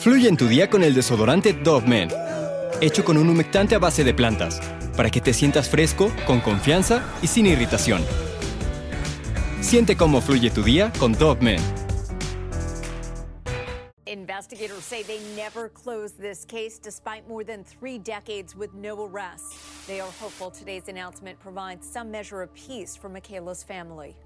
Fluye en tu día con el desodorante Dove Men, hecho con un humectante a base de plantas, para que te sientas fresco, con confianza y sin irritación. Siente cómo fluye tu día con Dove Men. Investigators say they never closed this case despite more than three decades with no arrests. They are hopeful today's announcement provides some measure of peace for Michaela's family.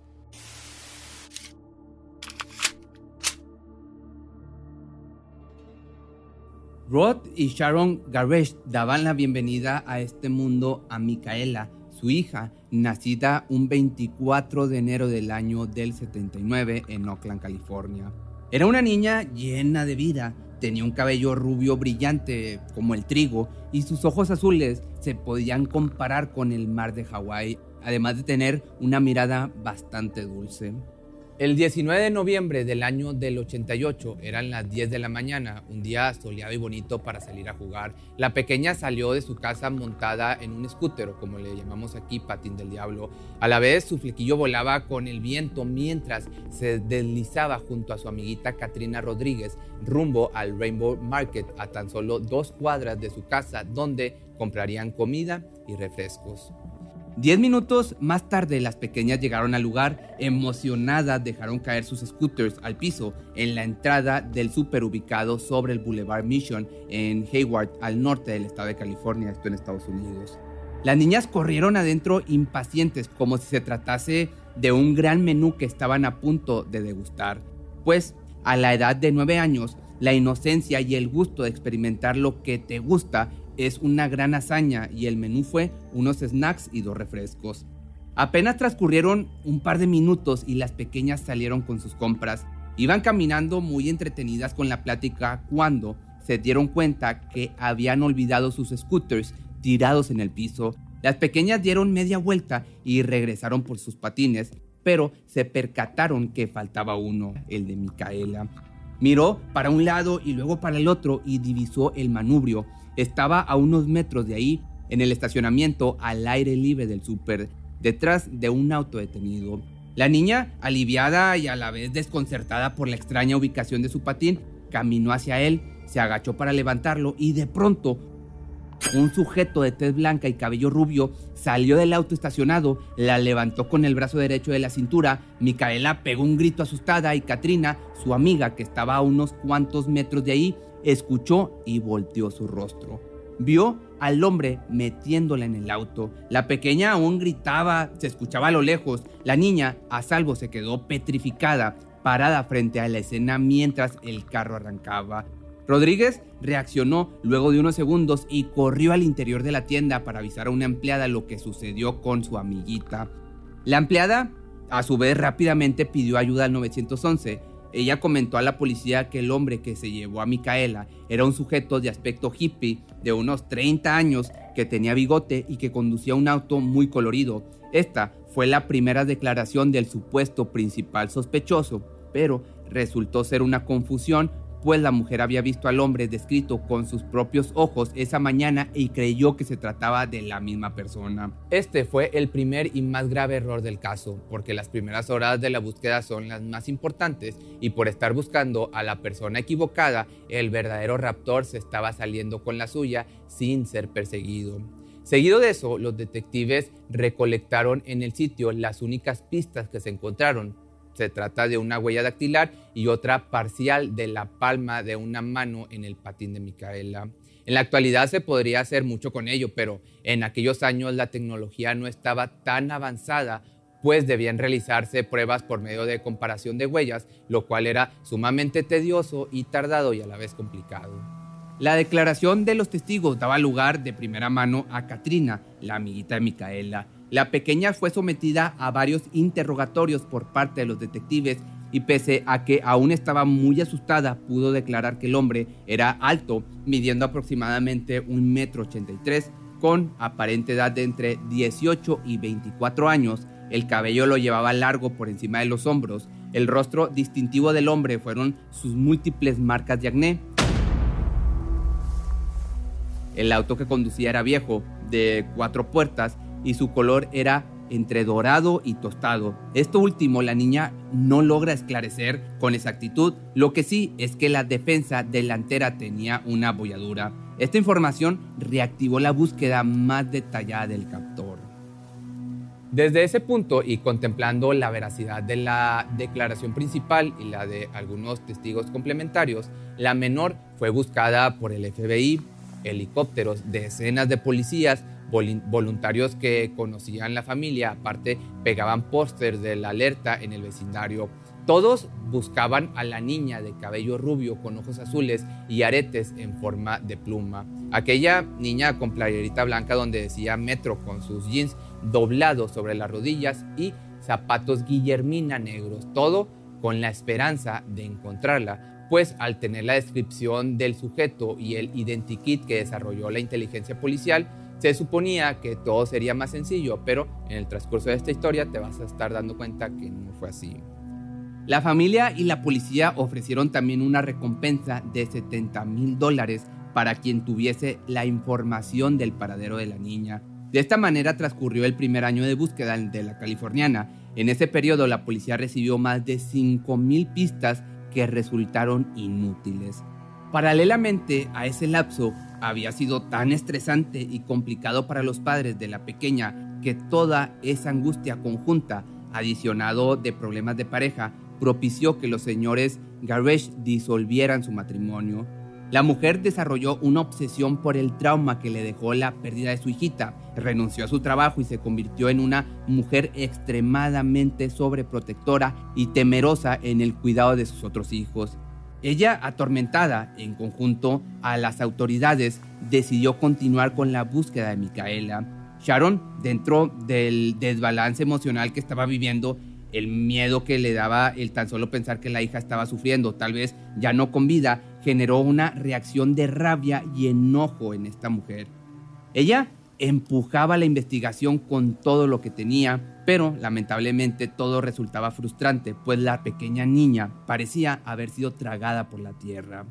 Rod y Sharon Garesh daban la bienvenida a este mundo a Micaela, su hija, nacida un 24 de enero del año del 79 en Oakland, California. Era una niña llena de vida, tenía un cabello rubio brillante como el trigo y sus ojos azules se podían comparar con el mar de Hawái, además de tener una mirada bastante dulce. El 19 de noviembre del año del 88, eran las 10 de la mañana, un día soleado y bonito para salir a jugar. La pequeña salió de su casa montada en un scooter, como le llamamos aquí, patín del diablo. A la vez, su flequillo volaba con el viento mientras se deslizaba junto a su amiguita Katrina Rodríguez rumbo al Rainbow Market, a tan solo dos cuadras de su casa, donde comprarían comida y refrescos. Diez minutos más tarde, las pequeñas llegaron al lugar, emocionadas dejaron caer sus scooters al piso en la entrada del super ubicado sobre el Boulevard Mission en Hayward, al norte del estado de California, esto en Estados Unidos. Las niñas corrieron adentro impacientes, como si se tratase de un gran menú que estaban a punto de degustar, pues a la edad de nueve años, la inocencia y el gusto de experimentar lo que te gusta es una gran hazaña y el menú fue unos snacks y dos refrescos. Apenas transcurrieron un par de minutos y las pequeñas salieron con sus compras. Iban caminando muy entretenidas con la plática cuando se dieron cuenta que habían olvidado sus scooters tirados en el piso. Las pequeñas dieron media vuelta y regresaron por sus patines, pero se percataron que faltaba uno, el de Micaela. Miró para un lado y luego para el otro y divisó el manubrio. Estaba a unos metros de ahí, en el estacionamiento al aire libre del súper, detrás de un auto detenido. La niña, aliviada y a la vez desconcertada por la extraña ubicación de su patín, caminó hacia él, se agachó para levantarlo y de pronto un sujeto de tez blanca y cabello rubio salió del auto estacionado, la levantó con el brazo derecho de la cintura, Micaela pegó un grito asustada y Katrina, su amiga que estaba a unos cuantos metros de ahí, escuchó y volteó su rostro. Vio al hombre metiéndola en el auto. La pequeña aún gritaba, se escuchaba a lo lejos. La niña, a salvo, se quedó petrificada, parada frente a la escena mientras el carro arrancaba. Rodríguez reaccionó luego de unos segundos y corrió al interior de la tienda para avisar a una empleada lo que sucedió con su amiguita. La empleada, a su vez, rápidamente pidió ayuda al 911. Ella comentó a la policía que el hombre que se llevó a Micaela era un sujeto de aspecto hippie de unos 30 años que tenía bigote y que conducía un auto muy colorido. Esta fue la primera declaración del supuesto principal sospechoso, pero resultó ser una confusión pues la mujer había visto al hombre descrito con sus propios ojos esa mañana y creyó que se trataba de la misma persona. Este fue el primer y más grave error del caso, porque las primeras horas de la búsqueda son las más importantes y por estar buscando a la persona equivocada, el verdadero raptor se estaba saliendo con la suya sin ser perseguido. Seguido de eso, los detectives recolectaron en el sitio las únicas pistas que se encontraron, se trata de una huella dactilar y otra parcial de la palma de una mano en el patín de Micaela. En la actualidad se podría hacer mucho con ello, pero en aquellos años la tecnología no estaba tan avanzada, pues debían realizarse pruebas por medio de comparación de huellas, lo cual era sumamente tedioso y tardado y a la vez complicado. La declaración de los testigos daba lugar de primera mano a Katrina, la amiguita de Micaela, la pequeña fue sometida a varios interrogatorios por parte de los detectives y pese a que aún estaba muy asustada, pudo declarar que el hombre era alto, midiendo aproximadamente un metro con aparente edad de entre 18 y 24 años. El cabello lo llevaba largo por encima de los hombros. El rostro distintivo del hombre fueron sus múltiples marcas de acné. El auto que conducía era viejo, de cuatro puertas, y su color era entre dorado y tostado. Esto último la niña no logra esclarecer con exactitud, lo que sí es que la defensa delantera tenía una abolladura. Esta información reactivó la búsqueda más detallada del captor. Desde ese punto y contemplando la veracidad de la declaración principal y la de algunos testigos complementarios, la menor fue buscada por el FBI, helicópteros, decenas de policías, voluntarios que conocían la familia, aparte pegaban pósters de la alerta en el vecindario. Todos buscaban a la niña de cabello rubio con ojos azules y aretes en forma de pluma. Aquella niña con playerita blanca donde decía metro con sus jeans doblados sobre las rodillas y zapatos guillermina negros, todo con la esperanza de encontrarla, pues al tener la descripción del sujeto y el identikit que desarrolló la inteligencia policial, se suponía que todo sería más sencillo, pero en el transcurso de esta historia te vas a estar dando cuenta que no fue así. La familia y la policía ofrecieron también una recompensa de 70 mil dólares para quien tuviese la información del paradero de la niña. De esta manera transcurrió el primer año de búsqueda de la californiana. En ese periodo la policía recibió más de 5.000 pistas que resultaron inútiles. Paralelamente a ese lapso, había sido tan estresante y complicado para los padres de la pequeña que toda esa angustia conjunta, adicionado de problemas de pareja, propició que los señores Garesh disolvieran su matrimonio. La mujer desarrolló una obsesión por el trauma que le dejó la pérdida de su hijita, renunció a su trabajo y se convirtió en una mujer extremadamente sobreprotectora y temerosa en el cuidado de sus otros hijos. Ella, atormentada en conjunto a las autoridades, decidió continuar con la búsqueda de Micaela. Sharon, dentro del desbalance emocional que estaba viviendo, el miedo que le daba el tan solo pensar que la hija estaba sufriendo, tal vez ya no con vida, generó una reacción de rabia y enojo en esta mujer. Ella empujaba la investigación con todo lo que tenía, pero lamentablemente todo resultaba frustrante, pues la pequeña niña parecía haber sido tragada por la tierra.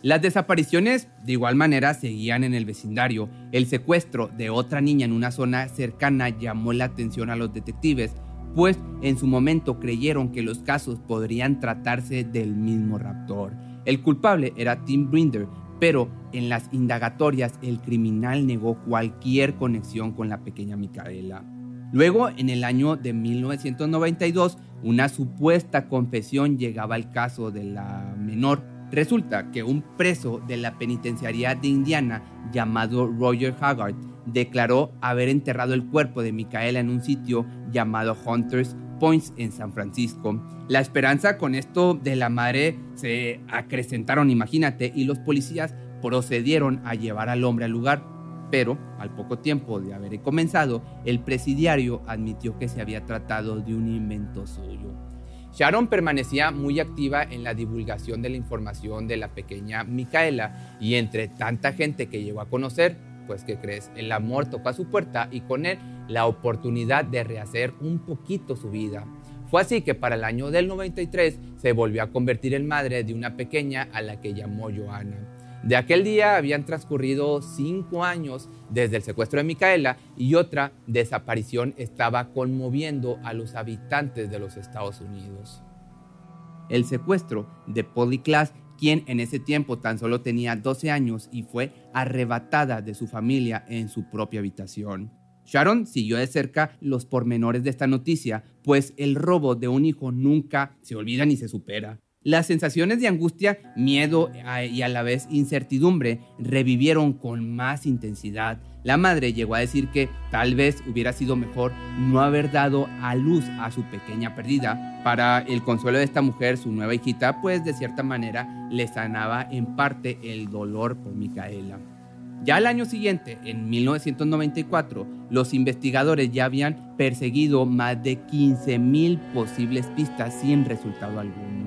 Las desapariciones de igual manera seguían en el vecindario. El secuestro de otra niña en una zona cercana llamó la atención a los detectives, pues en su momento creyeron que los casos podrían tratarse del mismo raptor. El culpable era Tim Brinder, pero en las indagatorias el criminal negó cualquier conexión con la pequeña Micaela. Luego, en el año de 1992, una supuesta confesión llegaba al caso de la menor Resulta que un preso de la penitenciaría de Indiana llamado Roger Haggard declaró haber enterrado el cuerpo de Micaela en un sitio llamado Hunters Points en San Francisco. La esperanza con esto de la madre se acrecentaron, imagínate, y los policías procedieron a llevar al hombre al lugar. Pero, al poco tiempo de haber comenzado, el presidiario admitió que se había tratado de un invento suyo. Sharon permanecía muy activa en la divulgación de la información de la pequeña Micaela y entre tanta gente que llegó a conocer, pues que crees, el amor tocó a su puerta y con él la oportunidad de rehacer un poquito su vida. Fue así que para el año del 93 se volvió a convertir en madre de una pequeña a la que llamó Joana. De aquel día habían transcurrido cinco años desde el secuestro de Micaela y otra desaparición estaba conmoviendo a los habitantes de los Estados Unidos. El secuestro de Polly Klaas, quien en ese tiempo tan solo tenía 12 años y fue arrebatada de su familia en su propia habitación. Sharon siguió de cerca los pormenores de esta noticia, pues el robo de un hijo nunca se olvida ni se supera. Las sensaciones de angustia, miedo y a la vez incertidumbre revivieron con más intensidad. La madre llegó a decir que tal vez hubiera sido mejor no haber dado a luz a su pequeña perdida. Para el consuelo de esta mujer, su nueva hijita, pues de cierta manera le sanaba en parte el dolor por Micaela. Ya al año siguiente, en 1994, los investigadores ya habían perseguido más de 15.000 posibles pistas sin resultado alguno.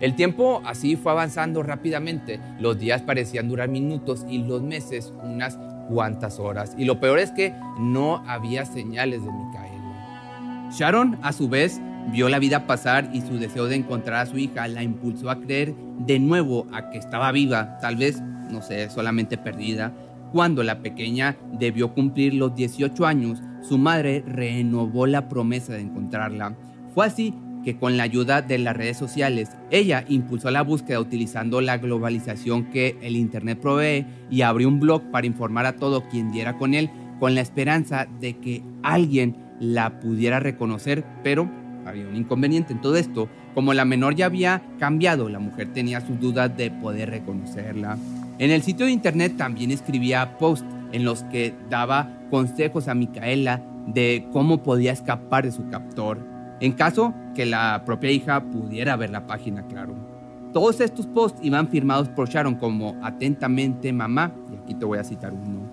El tiempo así fue avanzando rápidamente, los días parecían durar minutos y los meses unas cuantas horas. Y lo peor es que no había señales de Micaela. Sharon, a su vez, vio la vida pasar y su deseo de encontrar a su hija la impulsó a creer de nuevo a que estaba viva, tal vez, no sé, solamente perdida. Cuando la pequeña debió cumplir los 18 años, su madre renovó la promesa de encontrarla. Fue así que con la ayuda de las redes sociales, ella impulsó la búsqueda utilizando la globalización que el Internet provee y abrió un blog para informar a todo quien diera con él con la esperanza de que alguien la pudiera reconocer, pero había un inconveniente en todo esto. Como la menor ya había cambiado, la mujer tenía sus dudas de poder reconocerla. En el sitio de internet también escribía posts en los que daba consejos a Micaela de cómo podía escapar de su captor, en caso que la propia hija pudiera ver la página, claro. Todos estos posts iban firmados por Sharon como atentamente mamá, y aquí te voy a citar uno.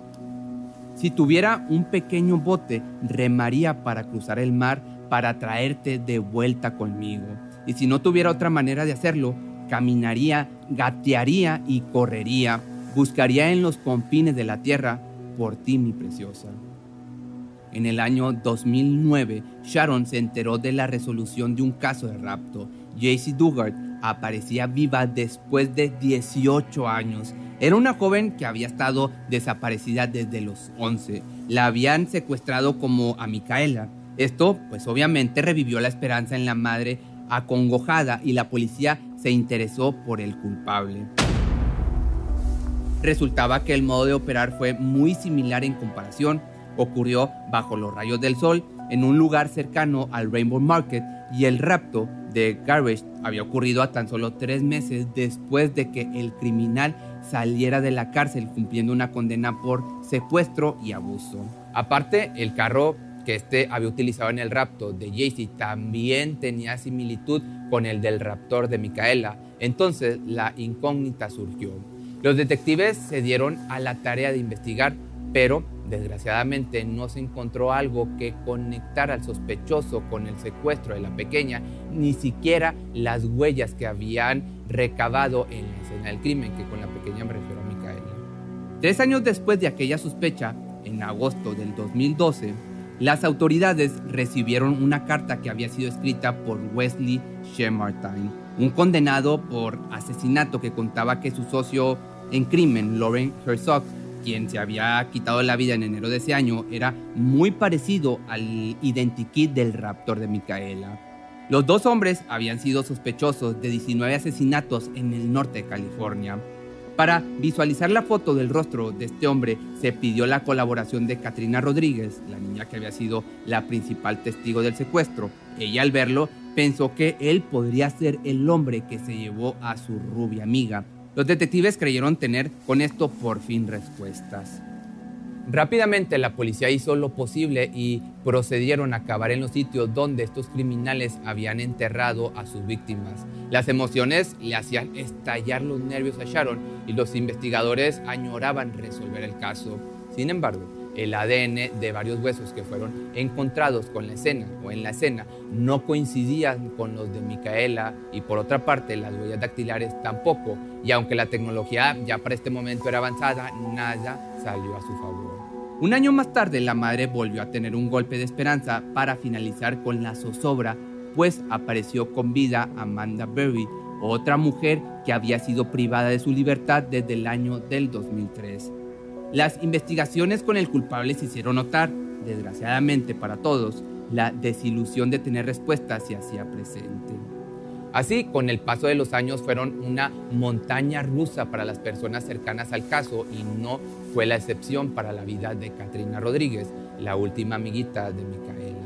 Si tuviera un pequeño bote, remaría para cruzar el mar para traerte de vuelta conmigo. Y si no tuviera otra manera de hacerlo, caminaría, gatearía y correría. Buscaría en los confines de la tierra por ti, mi preciosa. En el año 2009, Sharon se enteró de la resolución de un caso de rapto. Jaycee Dugard aparecía viva después de 18 años. Era una joven que había estado desaparecida desde los 11. La habían secuestrado como a Micaela. Esto, pues obviamente, revivió la esperanza en la madre acongojada y la policía se interesó por el culpable. Resultaba que el modo de operar fue muy similar en comparación ocurrió bajo los rayos del sol en un lugar cercano al Rainbow Market y el rapto de Garbage había ocurrido a tan solo tres meses después de que el criminal saliera de la cárcel cumpliendo una condena por secuestro y abuso. Aparte, el carro que este había utilizado en el rapto de Jaycee también tenía similitud con el del raptor de Micaela. Entonces la incógnita surgió. Los detectives se dieron a la tarea de investigar, pero Desgraciadamente no se encontró algo que conectara al sospechoso con el secuestro de la pequeña, ni siquiera las huellas que habían recabado en la escena del crimen, que con la pequeña me refiero a Micaela. Tres años después de aquella sospecha, en agosto del 2012, las autoridades recibieron una carta que había sido escrita por Wesley Shemartine, un condenado por asesinato que contaba que su socio en crimen, Lauren Herzog, quien se había quitado la vida en enero de ese año, era muy parecido al identikit del raptor de Micaela. Los dos hombres habían sido sospechosos de 19 asesinatos en el norte de California. Para visualizar la foto del rostro de este hombre, se pidió la colaboración de Katrina Rodríguez, la niña que había sido la principal testigo del secuestro. Ella al verlo pensó que él podría ser el hombre que se llevó a su rubia amiga. Los detectives creyeron tener con esto por fin respuestas. Rápidamente la policía hizo lo posible y procedieron a acabar en los sitios donde estos criminales habían enterrado a sus víctimas. Las emociones le hacían estallar los nervios a Sharon y los investigadores añoraban resolver el caso. Sin embargo, el ADN de varios huesos que fueron encontrados con la escena o en la escena no coincidían con los de Micaela y por otra parte las huellas dactilares tampoco y aunque la tecnología ya para este momento era avanzada, nada Un año más tarde la madre volvió a tener un golpe de esperanza para finalizar con la zozobra, pues apareció con vida Amanda Berry, otra mujer que había sido privada de su libertad desde el año del 2003. Las investigaciones con el culpable se hicieron notar, desgraciadamente para todos, la desilusión de tener respuestas se hacía presente. Así, con el paso de los años fueron una montaña rusa para las personas cercanas al caso y no fue la excepción para la vida de Katrina Rodríguez, la última amiguita de Micaela.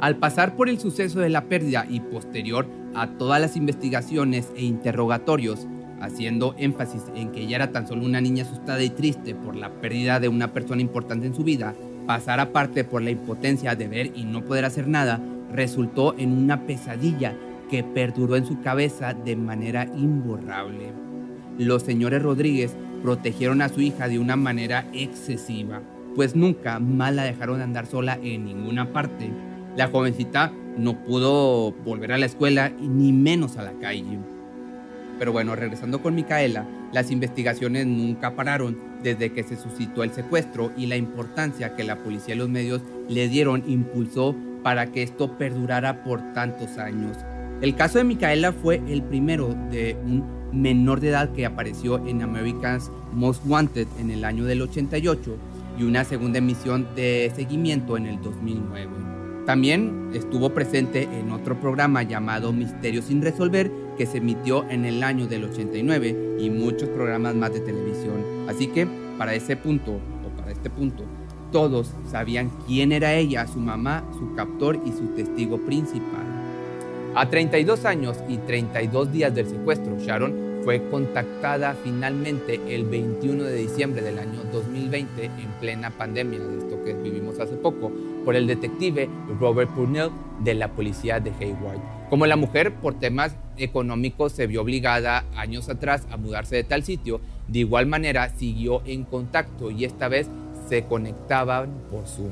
Al pasar por el suceso de la pérdida y posterior a todas las investigaciones e interrogatorios, haciendo énfasis en que ella era tan solo una niña asustada y triste por la pérdida de una persona importante en su vida, pasar aparte por la impotencia de ver y no poder hacer nada, resultó en una pesadilla que perduró en su cabeza de manera imborrable. Los señores Rodríguez protegieron a su hija de una manera excesiva, pues nunca más la dejaron andar sola en ninguna parte. La jovencita no pudo volver a la escuela ni menos a la calle. Pero bueno, regresando con Micaela, las investigaciones nunca pararon desde que se suscitó el secuestro y la importancia que la policía y los medios le dieron impulsó para que esto perdurara por tantos años. El caso de Micaela fue el primero de un menor de edad que apareció en America's Most Wanted en el año del 88 y una segunda emisión de seguimiento en el 2009. También estuvo presente en otro programa llamado Misterios sin resolver que se emitió en el año del 89 y muchos programas más de televisión. Así que para ese punto, o para este punto, todos sabían quién era ella, su mamá, su captor y su testigo principal. A 32 años y 32 días del secuestro, Sharon fue contactada finalmente el 21 de diciembre del año 2020 en plena pandemia, de esto que vivimos hace poco, por el detective Robert Purnell de la policía de Hayward. Como la mujer por temas económicos se vio obligada años atrás a mudarse de tal sitio, de igual manera siguió en contacto y esta vez se conectaban por Zoom.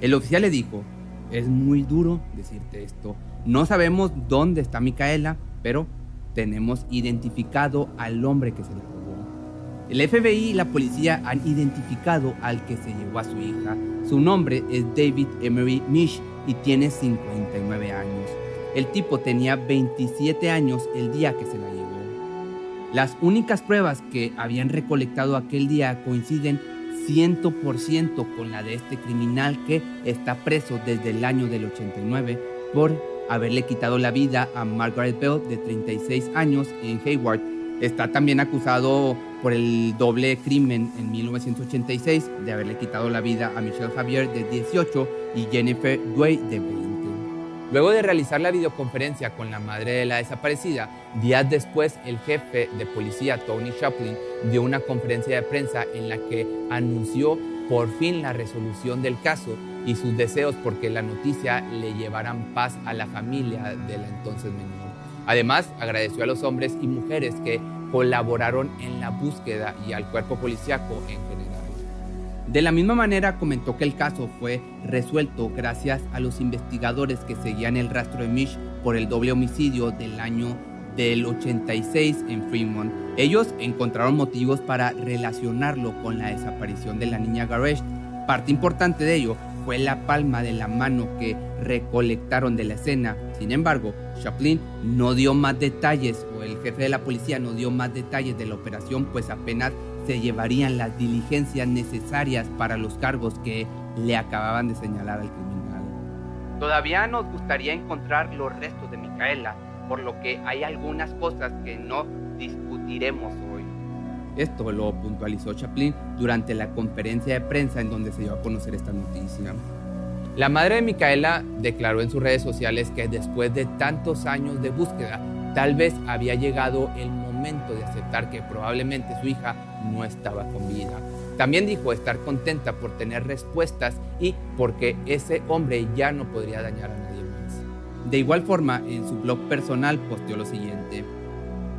El oficial le dijo, es muy duro decirte esto, no sabemos dónde está Micaela, pero tenemos identificado al hombre que se la robó. El FBI y la policía han identificado al que se llevó a su hija. Su nombre es David Emery Mish y tiene 59 años. El tipo tenía 27 años el día que se la llevó. Las únicas pruebas que habían recolectado aquel día coinciden 100% con la de este criminal que está preso desde el año del 89 por haberle quitado la vida a Margaret Bell de 36 años en Hayward. Está también acusado por el doble crimen en 1986 de haberle quitado la vida a Michelle Javier de 18 y Jennifer Dway de 20. Luego de realizar la videoconferencia con la madre de la desaparecida, días después el jefe de policía Tony Chaplin dio una conferencia de prensa en la que anunció por fin la resolución del caso y sus deseos porque la noticia le llevaran paz a la familia de la entonces menor. Además, agradeció a los hombres y mujeres que colaboraron en la búsqueda y al cuerpo policiaco en general. De la misma manera comentó que el caso fue resuelto gracias a los investigadores que seguían el rastro de Mish por el doble homicidio del año del 86 en Fremont. Ellos encontraron motivos para relacionarlo con la desaparición de la niña Garesh. Parte importante de ello fue la palma de la mano que recolectaron de la escena. Sin embargo, Chaplin no dio más detalles, o el jefe de la policía no dio más detalles de la operación, pues apenas se llevarían las diligencias necesarias para los cargos que le acababan de señalar al criminal. Todavía nos gustaría encontrar los restos de Micaela, por lo que hay algunas cosas que no discutiremos. Esto lo puntualizó Chaplin durante la conferencia de prensa en donde se dio a conocer esta noticia. La madre de Micaela declaró en sus redes sociales que después de tantos años de búsqueda, tal vez había llegado el momento de aceptar que probablemente su hija no estaba con vida. También dijo estar contenta por tener respuestas y porque ese hombre ya no podría dañar a nadie más. De igual forma, en su blog personal posteó lo siguiente.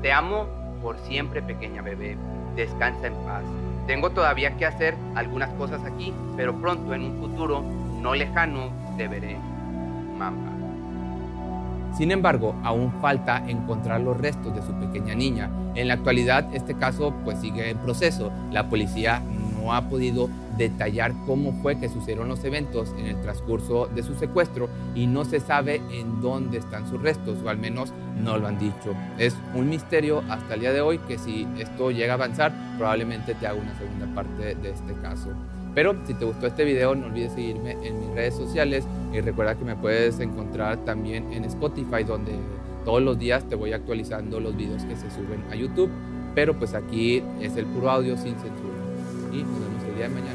Te amo por siempre, pequeña bebé descansa en paz. Tengo todavía que hacer algunas cosas aquí, pero pronto en un futuro no lejano te veré. Mamá. Sin embargo, aún falta encontrar los restos de su pequeña niña. En la actualidad, este caso pues sigue en proceso. La policía no ha podido detallar cómo fue que sucedieron los eventos en el transcurso de su secuestro y no se sabe en dónde están sus restos, o al menos no lo han dicho. Es un misterio hasta el día de hoy que si esto llega a avanzar, probablemente te haga una segunda parte de este caso. Pero si te gustó este video, no olvides seguirme en mis redes sociales y recuerda que me puedes encontrar también en Spotify, donde todos los días te voy actualizando los videos que se suben a YouTube. Pero pues aquí es el puro audio sin censura. Y nos vemos el día de mañana.